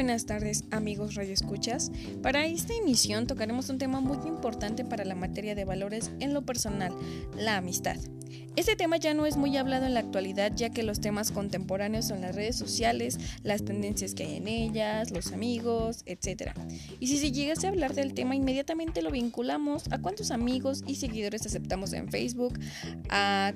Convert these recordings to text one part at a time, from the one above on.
buenas tardes amigos Radio Escuchas. Para esta emisión tocaremos un tema muy importante para la materia de valores en lo personal, la amistad. Este tema ya no es muy hablado en la actualidad ya que los temas contemporáneos son las redes sociales, las tendencias que hay en ellas, los amigos, etc. Y si se llegase a hablar del tema inmediatamente lo vinculamos a cuántos amigos y seguidores aceptamos en Facebook,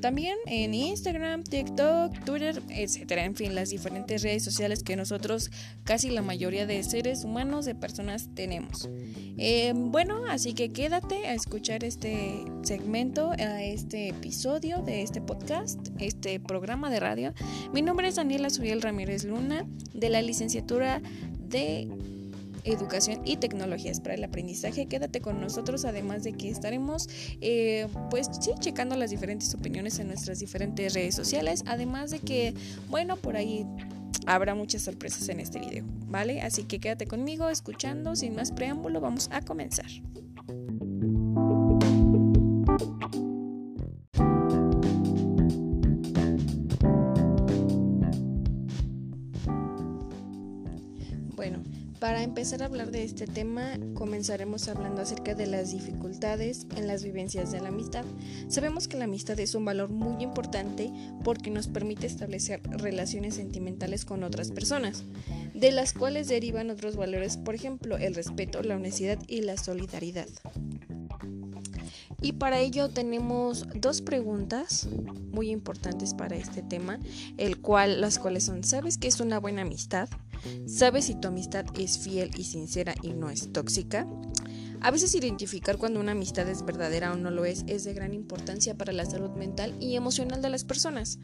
también en Instagram, TikTok, Twitter, etc. En fin, las diferentes redes sociales que nosotros casi la mayoría de seres humanos, de personas tenemos. Eh, bueno, así que quédate a escuchar este segmento, a este episodio de este podcast, este programa de radio. Mi nombre es Daniela Suriel Ramírez Luna, de la licenciatura de educación y tecnologías para el aprendizaje. Quédate con nosotros, además de que estaremos, eh, pues sí, checando las diferentes opiniones en nuestras diferentes redes sociales. Además de que, bueno, por ahí habrá muchas sorpresas en este video, ¿vale? Así que quédate conmigo escuchando, sin más preámbulo, vamos a comenzar. Empezar a hablar de este tema, comenzaremos hablando acerca de las dificultades en las vivencias de la amistad. Sabemos que la amistad es un valor muy importante porque nos permite establecer relaciones sentimentales con otras personas, de las cuales derivan otros valores, por ejemplo, el respeto, la honestidad y la solidaridad. Y para ello tenemos dos preguntas muy importantes para este tema, el cual, las cuales son, ¿sabes qué es una buena amistad? ¿Sabes si tu amistad es fiel y sincera y no es tóxica? A veces identificar cuando una amistad es verdadera o no lo es es de gran importancia para la salud mental y emocional de las personas.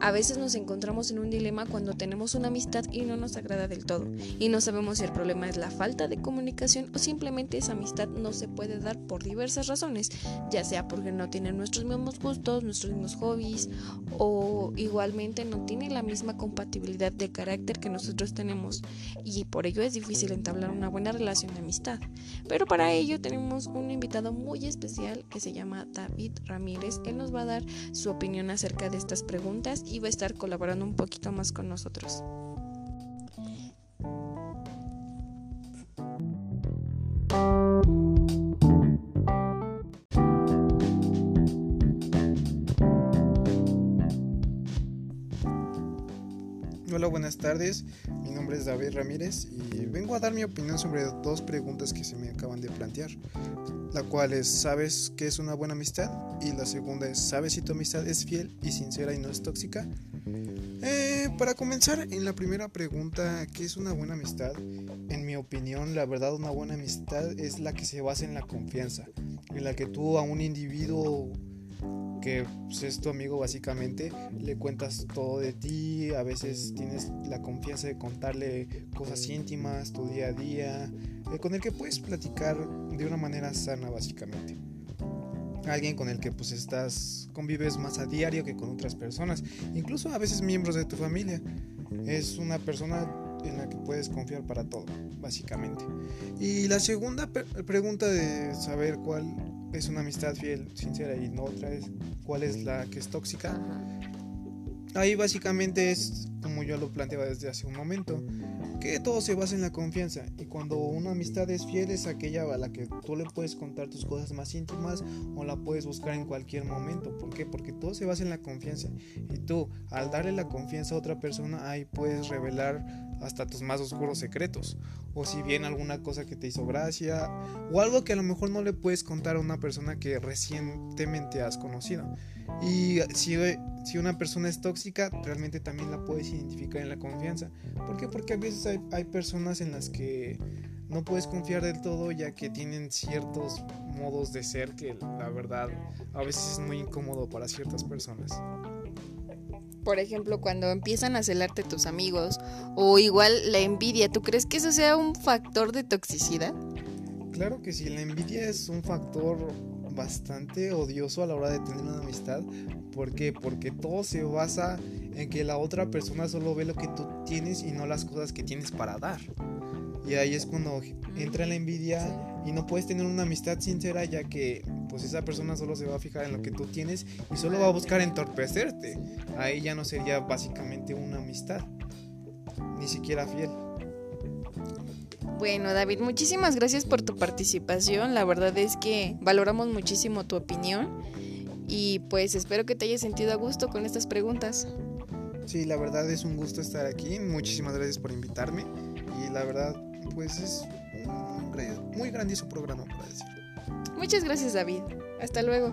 A veces nos encontramos en un dilema cuando tenemos una amistad y no nos agrada del todo, y no sabemos si el problema es la falta de comunicación o simplemente esa amistad no se puede dar por diversas razones, ya sea porque no tienen nuestros mismos gustos, nuestros mismos hobbies, o igualmente no tiene la misma compatibilidad de carácter que nosotros tenemos, y por ello es difícil entablar una buena relación de amistad. Pero para ello tenemos un invitado muy especial que se llama David Ramírez, él nos va a dar su opinión acerca de estas preguntas va a estar colaborando un poquito más con nosotros. Hola, buenas tardes. Mi nombre es David Ramírez y vengo a dar mi opinión sobre dos preguntas que se me acaban de plantear. La cual es, ¿sabes qué es una buena amistad? Y la segunda es, ¿sabes si tu amistad es fiel y sincera y no es tóxica? Eh, para comenzar, en la primera pregunta, ¿qué es una buena amistad? En mi opinión, la verdad, una buena amistad es la que se basa en la confianza, en la que tú a un individuo que pues, es tu amigo básicamente, le cuentas todo de ti, a veces tienes la confianza de contarle cosas íntimas, tu día a día, eh, con el que puedes platicar de una manera sana básicamente. Alguien con el que pues estás, convives más a diario que con otras personas, incluso a veces miembros de tu familia. Es una persona en la que puedes confiar para todo, básicamente. Y la segunda pregunta de saber cuál es una amistad fiel, sincera y no otra es cuál es la que es tóxica. Ahí básicamente es como yo lo planteaba desde hace un momento, que todo se basa en la confianza y cuando una amistad es fiel es aquella a la que tú le puedes contar tus cosas más íntimas o la puedes buscar en cualquier momento. ¿Por qué? Porque todo se basa en la confianza y tú al darle la confianza a otra persona ahí puedes revelar hasta tus más oscuros secretos. O si bien alguna cosa que te hizo gracia. O algo que a lo mejor no le puedes contar a una persona que recientemente has conocido. Y si, si una persona es tóxica, realmente también la puedes identificar en la confianza. ¿Por qué? Porque a veces hay, hay personas en las que no puedes confiar del todo ya que tienen ciertos modos de ser que la verdad a veces es muy incómodo para ciertas personas por ejemplo, cuando empiezan a celarte tus amigos o igual la envidia, ¿tú crees que eso sea un factor de toxicidad? Claro que sí, la envidia es un factor bastante odioso a la hora de tener una amistad. ¿Por qué? Porque todo se basa en que la otra persona solo ve lo que tú tienes y no las cosas que tienes para dar. Y ahí es cuando entra la envidia y no puedes tener una amistad sincera ya que pues esa persona solo se va a fijar en lo que tú tienes y solo va a buscar entorpecerte. Ahí ya no sería básicamente una amistad, ni siquiera fiel. Bueno, David, muchísimas gracias por tu participación. La verdad es que valoramos muchísimo tu opinión y pues espero que te hayas sentido a gusto con estas preguntas. Sí, la verdad es un gusto estar aquí. Muchísimas gracias por invitarme y la verdad pues es un muy grandioso programa para decir. Muchas gracias, David. Hasta luego.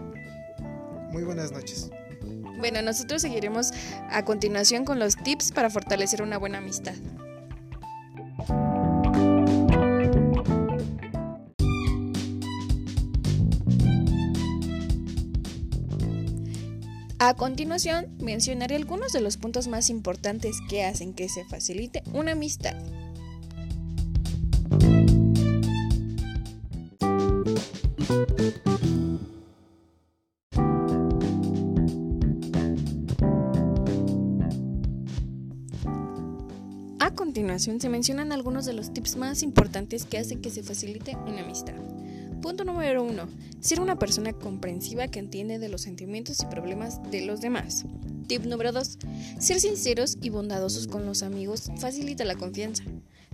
Muy buenas noches. Bueno, nosotros seguiremos a continuación con los tips para fortalecer una buena amistad. A continuación, mencionaré algunos de los puntos más importantes que hacen que se facilite una amistad. Se mencionan algunos de los tips más importantes que hacen que se facilite una amistad. Punto número 1. Ser una persona comprensiva que entiende de los sentimientos y problemas de los demás. Tip número 2. Ser sinceros y bondadosos con los amigos facilita la confianza.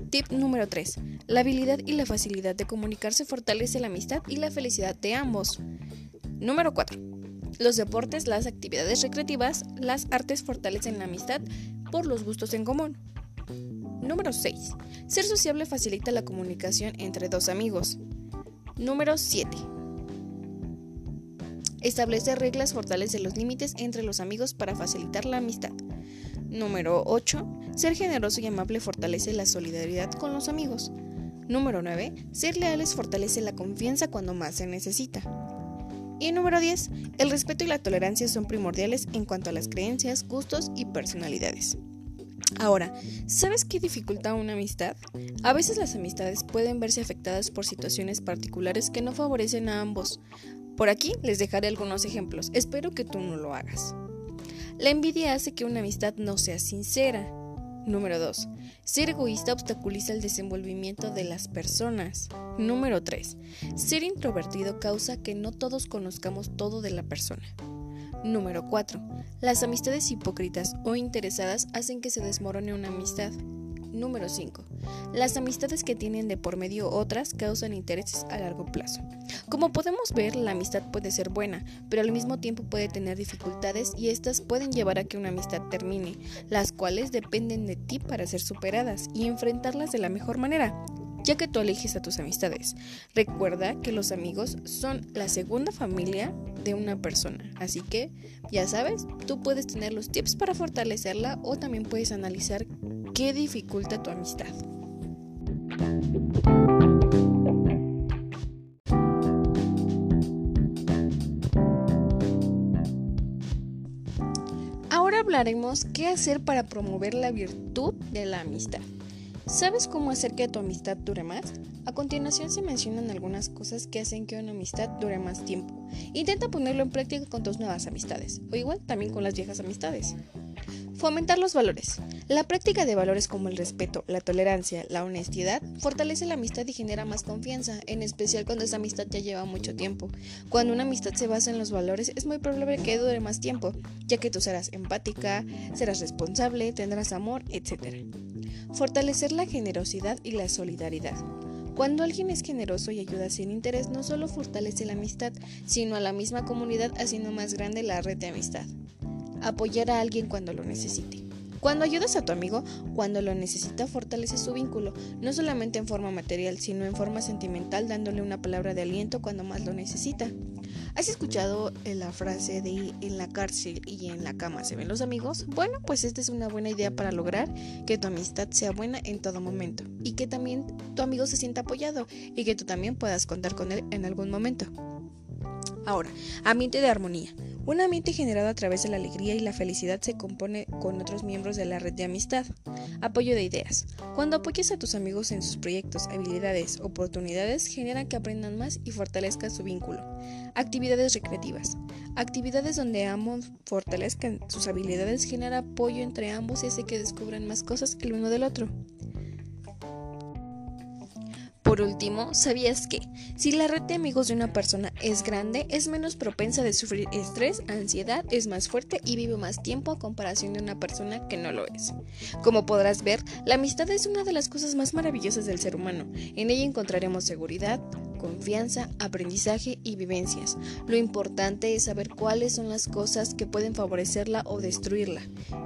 Tip número 3. La habilidad y la facilidad de comunicarse fortalece la amistad y la felicidad de ambos. Número 4. Los deportes, las actividades recreativas, las artes fortalecen la amistad por los gustos en común. Número 6. Ser sociable facilita la comunicación entre dos amigos. Número 7. Establecer reglas fortalece los límites entre los amigos para facilitar la amistad. Número 8. Ser generoso y amable fortalece la solidaridad con los amigos. Número 9. Ser leales fortalece la confianza cuando más se necesita. Y número 10. El respeto y la tolerancia son primordiales en cuanto a las creencias, gustos y personalidades. Ahora, ¿sabes qué dificulta una amistad? A veces las amistades pueden verse afectadas por situaciones particulares que no favorecen a ambos. Por aquí les dejaré algunos ejemplos, espero que tú no lo hagas. La envidia hace que una amistad no sea sincera. Número 2. Ser egoísta obstaculiza el desenvolvimiento de las personas. Número 3. Ser introvertido causa que no todos conozcamos todo de la persona. Número 4. Las amistades hipócritas o interesadas hacen que se desmorone una amistad. Número 5. Las amistades que tienen de por medio otras causan intereses a largo plazo. Como podemos ver, la amistad puede ser buena, pero al mismo tiempo puede tener dificultades y estas pueden llevar a que una amistad termine, las cuales dependen de ti para ser superadas y enfrentarlas de la mejor manera ya que tú eliges a tus amistades. Recuerda que los amigos son la segunda familia de una persona, así que ya sabes, tú puedes tener los tips para fortalecerla o también puedes analizar qué dificulta tu amistad. Ahora hablaremos qué hacer para promover la virtud de la amistad. ¿Sabes cómo hacer que tu amistad dure más? A continuación se mencionan algunas cosas que hacen que una amistad dure más tiempo. Intenta ponerlo en práctica con tus nuevas amistades, o igual también con las viejas amistades. Fomentar los valores. La práctica de valores como el respeto, la tolerancia, la honestidad fortalece la amistad y genera más confianza, en especial cuando esa amistad ya lleva mucho tiempo. Cuando una amistad se basa en los valores es muy probable que dure más tiempo, ya que tú serás empática, serás responsable, tendrás amor, etc. Fortalecer la generosidad y la solidaridad. Cuando alguien es generoso y ayuda sin interés, no solo fortalece la amistad, sino a la misma comunidad haciendo más grande la red de amistad. Apoyar a alguien cuando lo necesite. Cuando ayudas a tu amigo, cuando lo necesita, fortalece su vínculo, no solamente en forma material, sino en forma sentimental, dándole una palabra de aliento cuando más lo necesita. ¿Has escuchado eh, la frase de en la cárcel y en la cama se ven los amigos? Bueno, pues esta es una buena idea para lograr que tu amistad sea buena en todo momento y que también tu amigo se sienta apoyado y que tú también puedas contar con él en algún momento. Ahora, ambiente de armonía. Un ambiente generado a través de la alegría y la felicidad se compone con otros miembros de la red de amistad. Apoyo de ideas. Cuando apoyas a tus amigos en sus proyectos, habilidades, oportunidades, generan que aprendan más y fortalezcan su vínculo. Actividades recreativas. Actividades donde ambos fortalezcan sus habilidades genera apoyo entre ambos y hace que descubran más cosas el uno del otro. Por último, ¿sabías que si la red de amigos de una persona es grande, es menos propensa de sufrir estrés, ansiedad, es más fuerte y vive más tiempo a comparación de una persona que no lo es? Como podrás ver, la amistad es una de las cosas más maravillosas del ser humano. En ella encontraremos seguridad, confianza, aprendizaje y vivencias. Lo importante es saber cuáles son las cosas que pueden favorecerla o destruirla.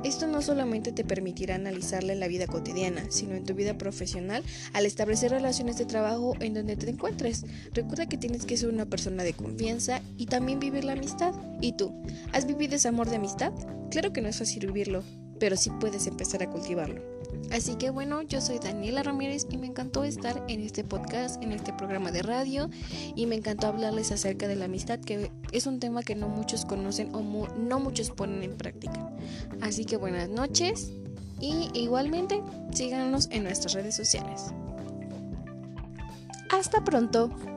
Esto no solamente te permitirá analizarla en la vida cotidiana, sino en tu vida profesional al establecer relaciones de trabajo en donde te encuentres. Recuerda que tienes que ser una persona de confianza y también vivir la amistad. ¿Y tú? ¿Has vivido ese amor de amistad? Claro que no es fácil vivirlo, pero sí puedes empezar a cultivarlo. Así que bueno, yo soy Daniela Ramírez y me encantó estar en este podcast, en este programa de radio y me encantó hablarles acerca de la amistad, que es un tema que no muchos conocen o no muchos ponen en práctica. Así que buenas noches y igualmente síganos en nuestras redes sociales. Hasta pronto.